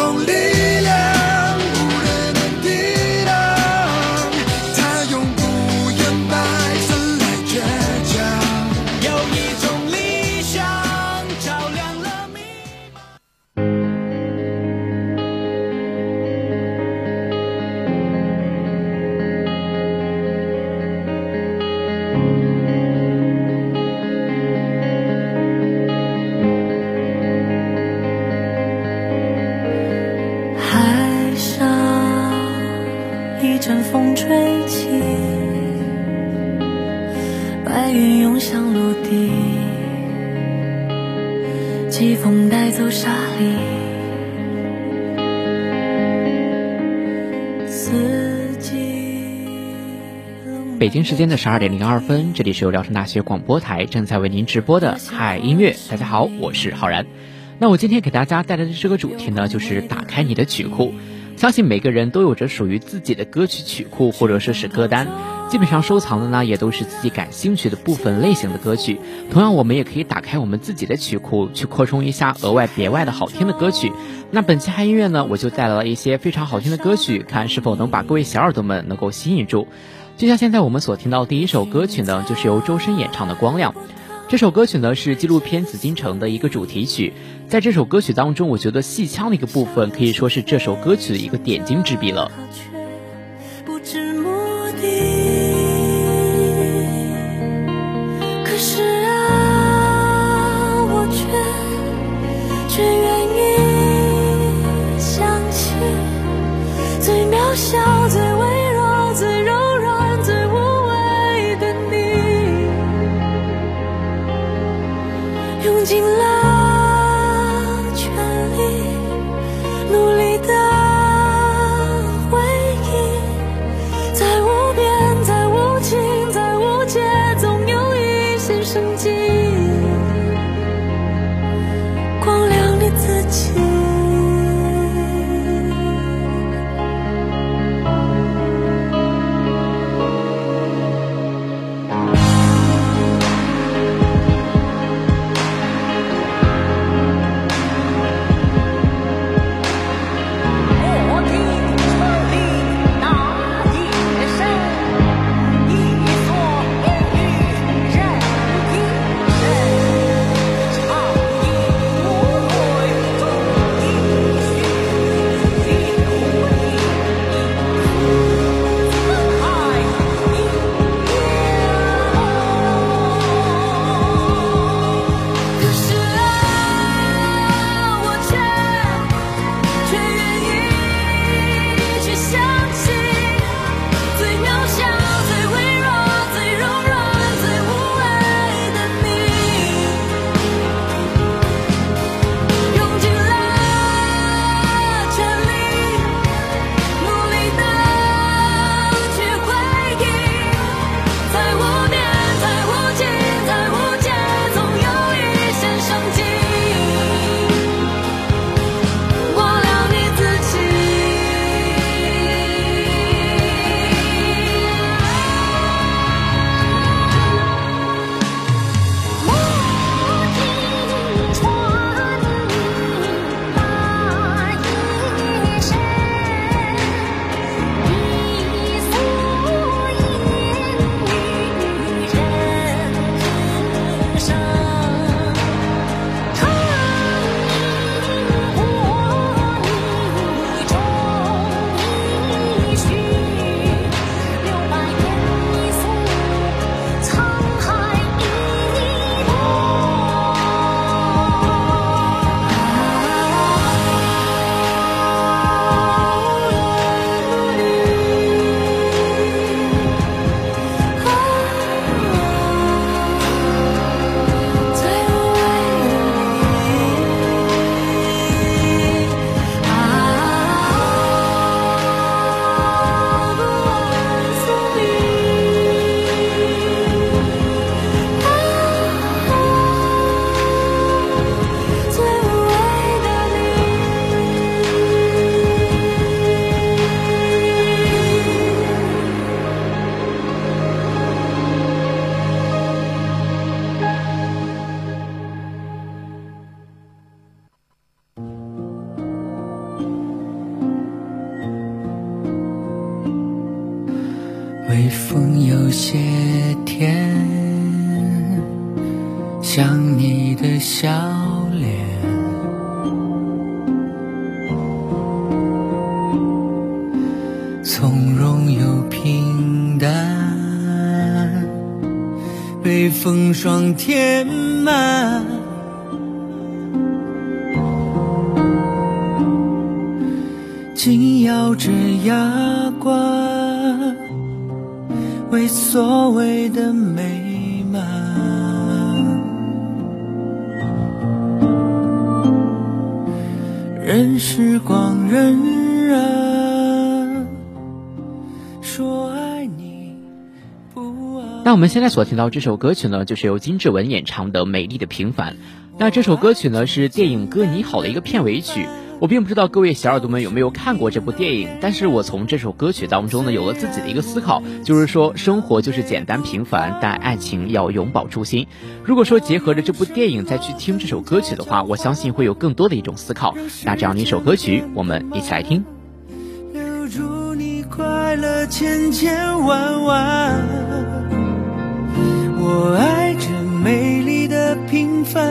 有一北京时间的十二点零二分，这里是由聊城大学广播台正在为您直播的嗨音乐。大家好，我是浩然。那我今天给大家带来的这个主题呢，就是打开你的曲库。相信每个人都有着属于自己的歌曲曲库，或者说是歌单。基本上收藏的呢，也都是自己感兴趣的部分类型的歌曲。同样，我们也可以打开我们自己的曲库，去扩充一下额外别外的好听的歌曲。那本期嗨音乐呢，我就带来了一些非常好听的歌曲，看是否能把各位小耳朵们能够吸引住。就像现在我们所听到第一首歌曲呢，就是由周深演唱的《光亮》。这首歌曲呢是纪录片《紫禁城》的一个主题曲。在这首歌曲当中，我觉得戏腔的一个部分可以说是这首歌曲的一个点睛之笔了。生气。装填满，紧咬着牙关，为所谓的美满。任时光荏苒，说爱。那我们现在所听到这首歌曲呢，就是由金志文演唱的《美丽的平凡》。那这首歌曲呢，是电影《歌你好》的一个片尾曲。我并不知道各位小耳朵们有没有看过这部电影，但是我从这首歌曲当中呢，有了自己的一个思考，就是说生活就是简单平凡，但爱情要永葆初心。如果说结合着这部电影再去听这首歌曲的话，我相信会有更多的一种思考。那这样的一首歌曲，我们一起来听。留住你快乐千千万万，我爱这美丽的平凡，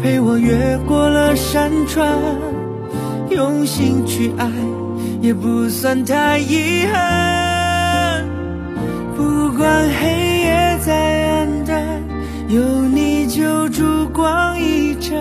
陪我越过了山川，用心去爱也不算太遗憾。不管黑夜再暗淡，有你就烛光一盏，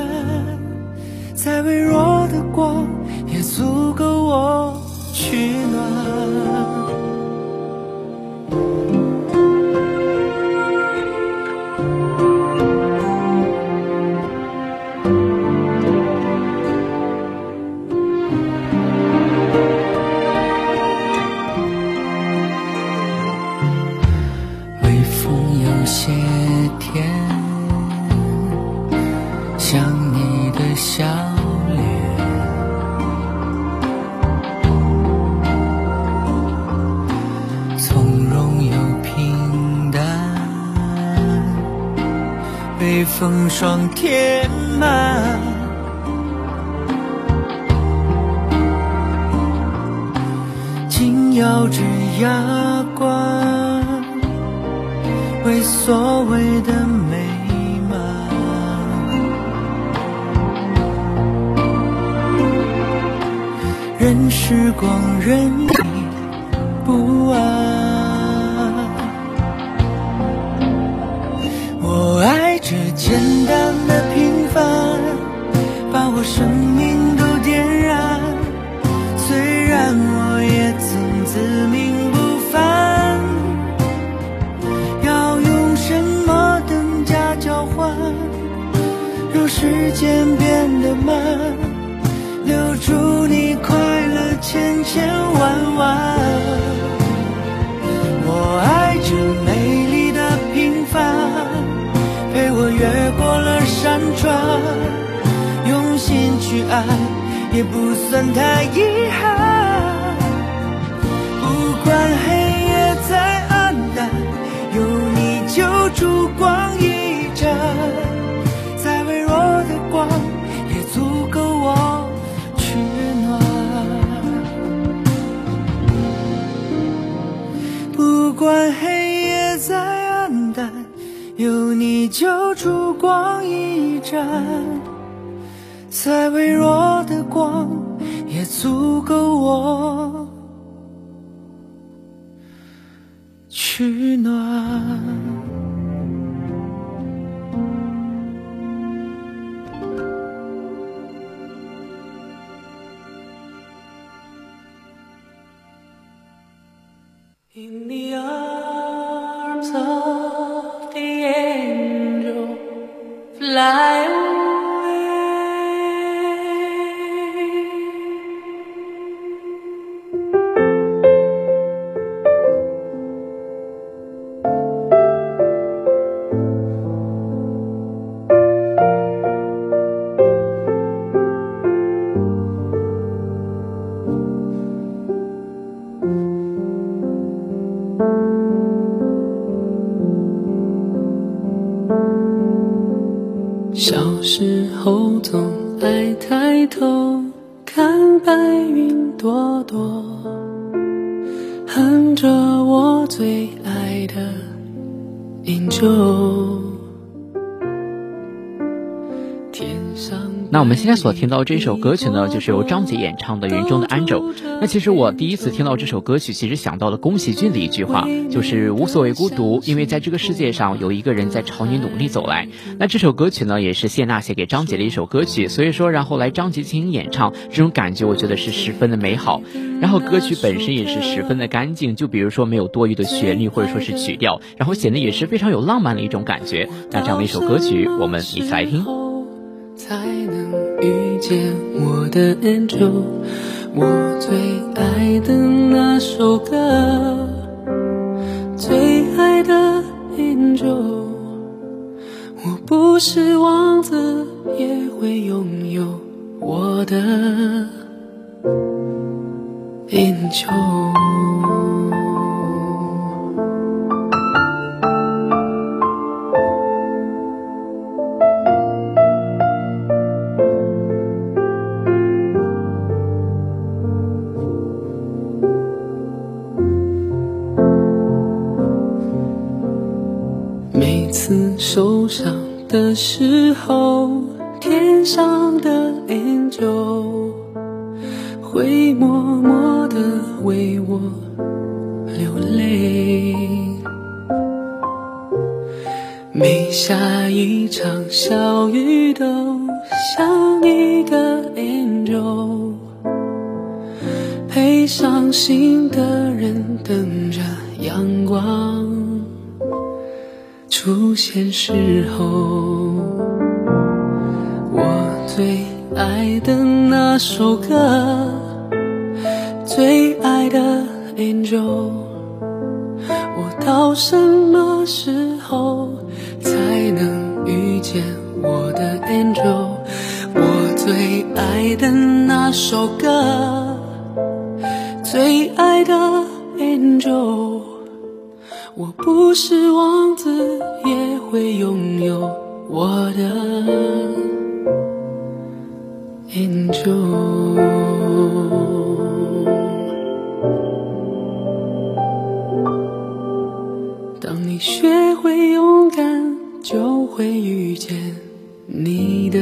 所谓的美满。任时光任意不安，我爱这简单的平凡，把我生命祝你快乐千千万万。我爱这美丽的平凡，陪我越过了山川，用心去爱也不算太遗憾。光一盏，再微弱的光也足够我现在所听到这首歌曲呢，就是由张杰演唱的《云中的 Angel》。那其实我第一次听到这首歌曲，其实想到了宫崎骏的一句话，就是无所谓孤独，因为在这个世界上有一个人在朝你努力走来。那这首歌曲呢，也是谢娜写给张杰的一首歌曲，所以说然后来张杰进行演唱，这种感觉我觉得是十分的美好。然后歌曲本身也是十分的干净，就比如说没有多余的旋律或者说是曲调，然后显得也是非常有浪漫的一种感觉。那这样的一首歌曲，我们一起来听。才能遇见我的 angel，我最爱的那首歌，最爱的 angel。我不是王子，也会拥有我的 angel。次受伤的时候，天上的 angel 会默默的为我流泪。每下一场小雨，都像一个 angel 陪伤心的人等着阳光。出现时候，我最爱的那首歌，最爱的 Angel，我到什么时候才能遇见我的 Angel？我最爱的那首歌，最爱的 Angel。我不是王子，也会拥有我的 angel。当你学会勇敢，就会遇见你的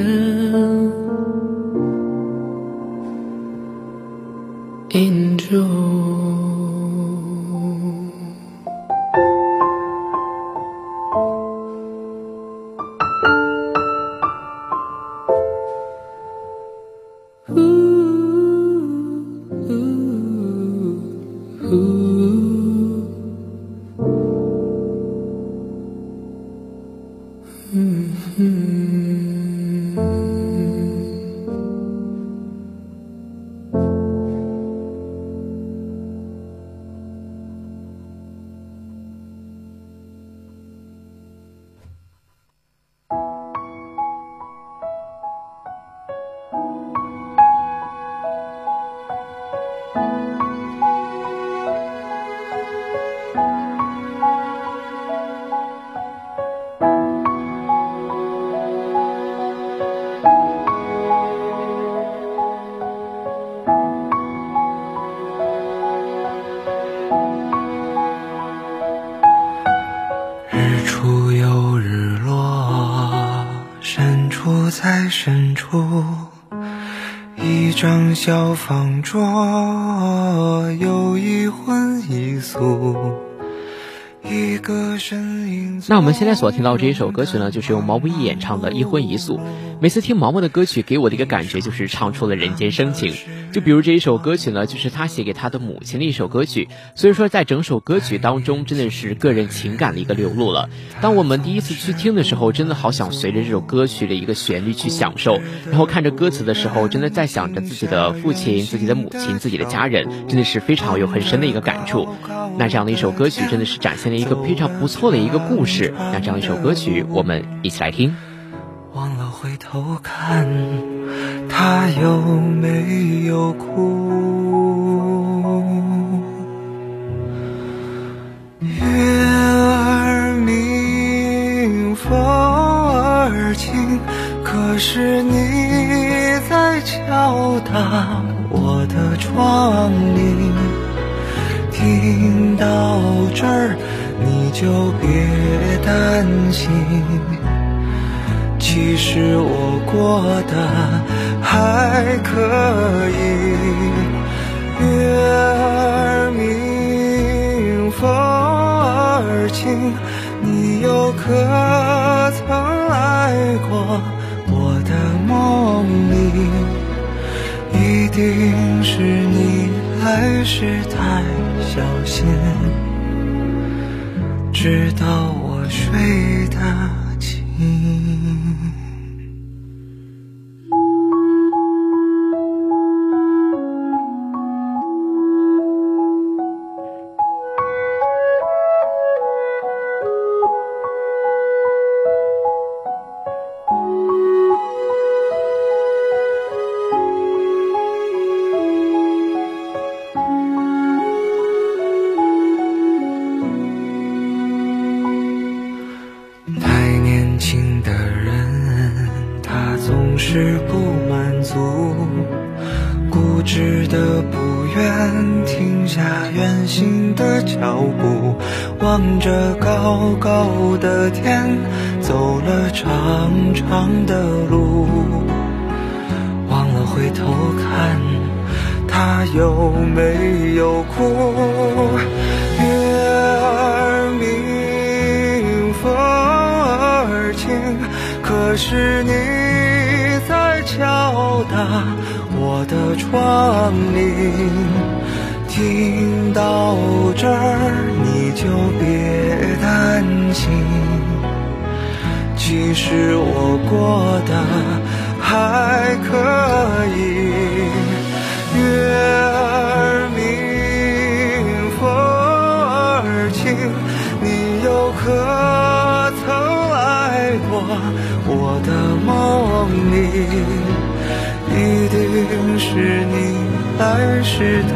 angel。深小方桌，有一荤一素。一个身影。那我们现在所听到这一首歌曲呢，就是由毛不易演唱的《一荤一素》。每次听毛毛的歌曲，给我的一个感觉就是唱出了人间深情。就比如这一首歌曲呢，就是他写给他的母亲的一首歌曲。所以说，在整首歌曲当中，真的是个人情感的一个流露了。当我们第一次去听的时候，真的好想随着这首歌曲的一个旋律去享受。然后看着歌词的时候，真的在想着自己的父亲、自己的母亲、自己的家人，真的是非常有很深的一个感触。那这样的一首歌曲，真的是展现了。一个非常不错的一个故事，那这样一首歌曲，我们一起来听。忘了回头看，他有没有哭？月儿明，风儿轻，可是你在敲打我的窗棂。听到这儿。你就别担心，其实我过得还可以。月儿明，风儿轻，你又可曾来过我的梦里？一定是你来时太小心，直到我睡的就别担心，其实我过得还可以。月儿明，风儿轻，你又可曾来过？我的梦里，一定是你来时太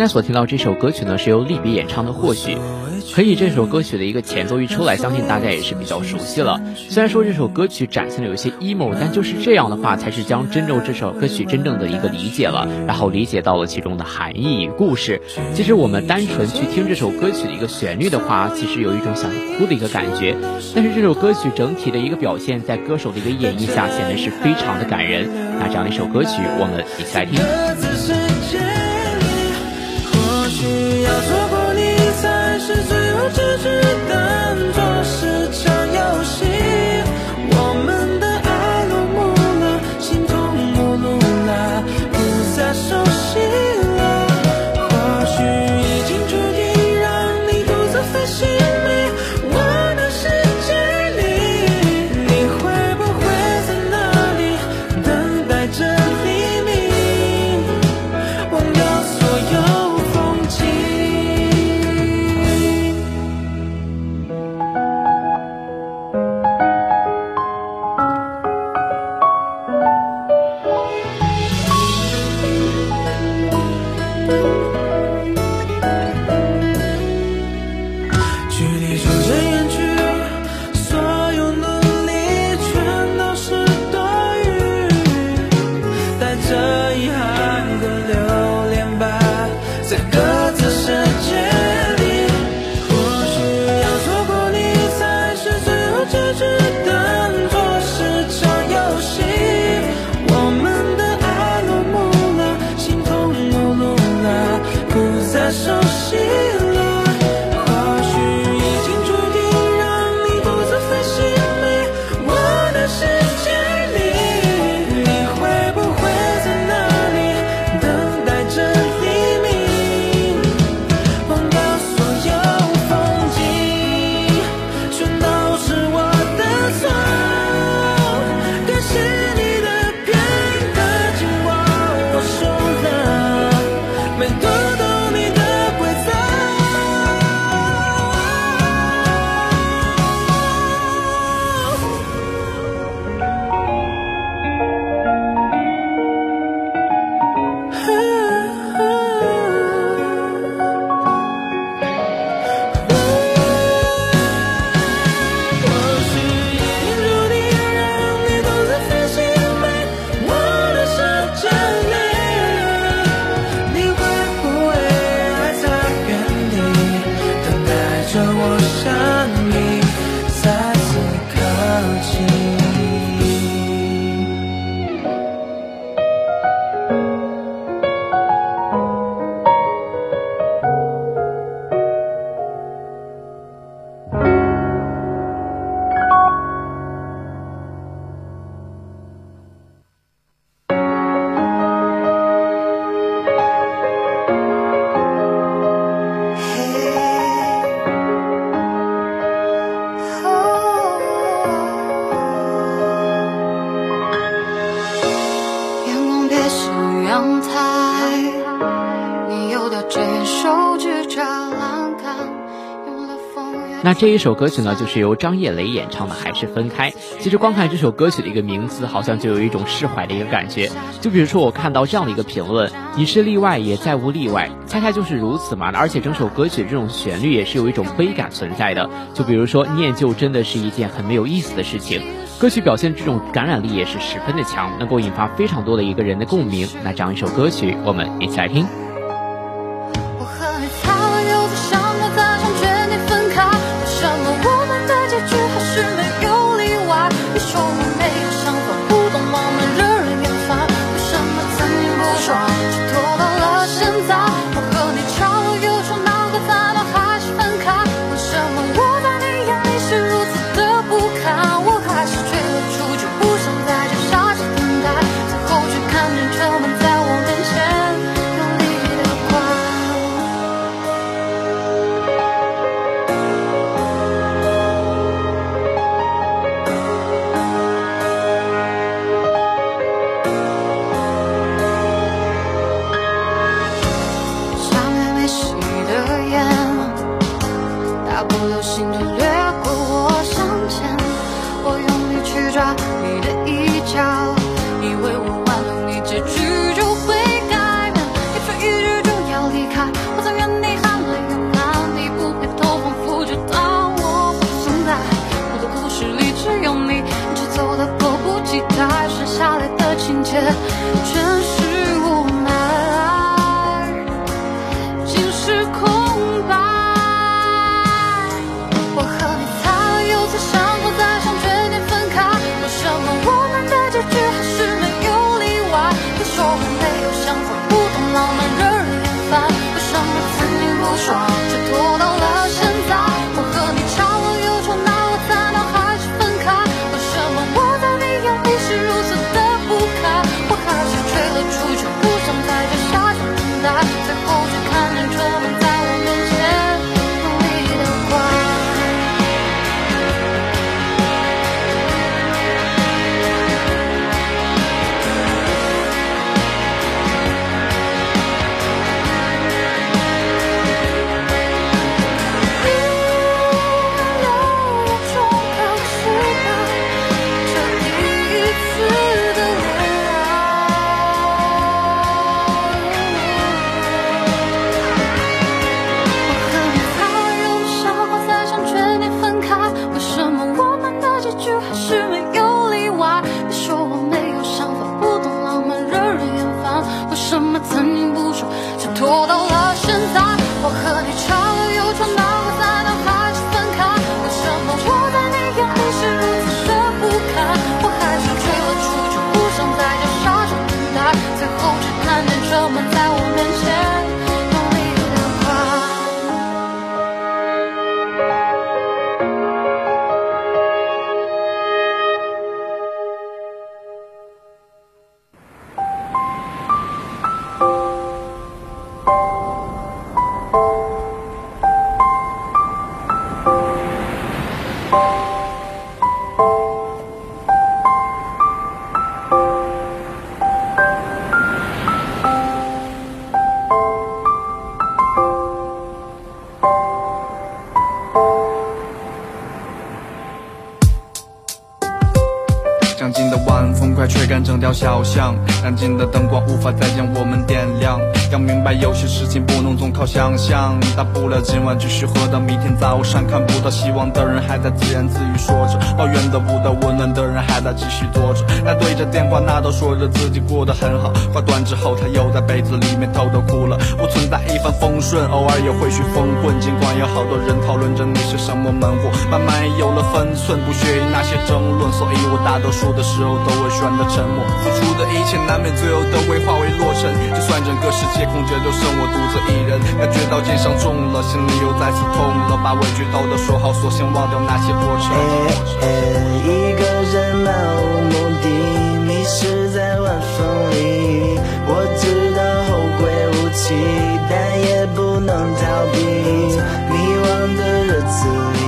现在所听到这首歌曲呢，是由利比演唱的《或许》。可以，这首歌曲的一个前奏一出来，相信大家也是比较熟悉了。虽然说这首歌曲展现的有些 emo，但就是这样的话，才是将真正这首歌曲真正的一个理解了，然后理解到了其中的含义与故事。其实我们单纯去听这首歌曲的一个旋律的话，其实有一种想哭的一个感觉。但是这首歌曲整体的一个表现，在歌手的一个演绎下，显得是非常的感人。那这样一首歌曲，我们一起来听。是最后结局。的这一首歌曲呢，就是由张叶雷演唱的《还是分开》。其实光看这首歌曲的一个名字，好像就有一种释怀的一个感觉。就比如说，我看到这样的一个评论：“你是例外，也再无例外。”恰恰就是如此嘛。而且整首歌曲这种旋律也是有一种悲感存在的。就比如说，念旧真的是一件很没有意思的事情。歌曲表现这种感染力也是十分的强，能够引发非常多的一个人的共鸣。那这样一首歌曲，我们一起来听。想象。大不了今晚继续喝到明天早上。看不到希望的人还在自言自语说着，抱怨得不到温暖的人还在继续躲着。他对着电话那头说着自己过得很好，挂断之后他又在被子里面偷偷哭了。不存在一帆风顺，偶尔也会去疯混。尽管有好多人讨论着你是什么门户，慢慢也有了分寸，不屑于那些争论。所以我大多数的时候都会选择沉默。付出的一切难免最后都会化为落尘，就算整个世界。空着，就剩我独自一人，感觉到肩上重了，心里又再次痛了。把委屈都都说好，索性忘掉那些过程。一个人漫无目的，迷失在晚风里。我知道后会无期，但也不能逃避。迷惘的日子里，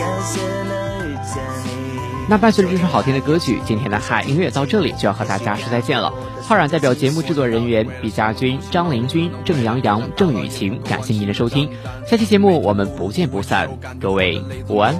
感谢能遇见你。那伴随着这首好听的歌曲，今天的嗨音乐到这里就要和大家说再见了。浩然代表节目制作人员毕家军、张林军、郑阳阳、郑雨晴，感谢您的收听。下期节目我们不见不散，各位午安。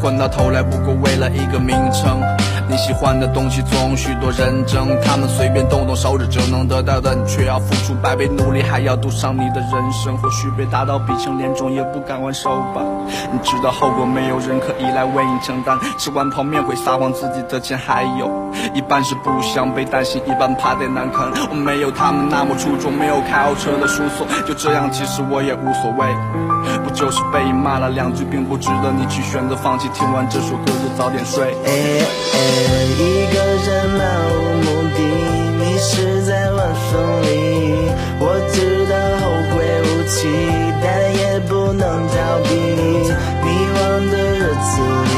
混到头来不过为了一个名称。你喜欢的东西总许多人争，他们随便动动手指就能得到的，你却要付出百倍努力，还要赌上你的人生。或许被打到鼻青脸肿也不敢还手吧。你知道后果，没有人可以来为你承担。吃完泡面会撒谎，自己的钱还有一半是不想被担心，一半怕得难堪。我没有他们那么出众，没有开豪车的叔叔，就这样，其实我也无所谓。不就是被骂了两句，并不值得你去选择放弃。听完这首歌就早点睡。一个人漫无目的，迷失在晚风里。我知道后会无期，但也不能逃避。迷惘的日子里，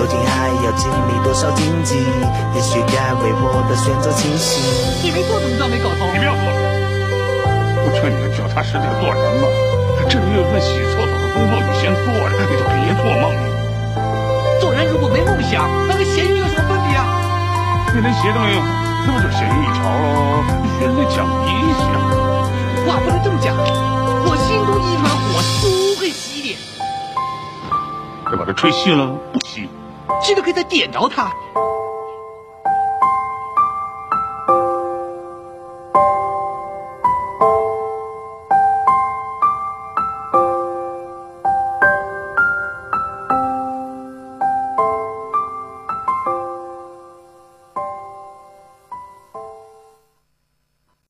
究竟还要经历多少荆棘？也许该为我的选择清醒。你没做怎么着没搞头？你不要说了，我劝你们脚踏实地做人吗？这里有份洗厕所的工作，你先做着，你就别做梦了。做人如果没梦想，那跟咸鱼有什么分别啊？你连鞋都没有，那不就咸鱼一条喽？学人家讲一下，话不能这么讲。我心中一团火，不会熄的。要把它吹熄了，不熄。记得可以再点着它。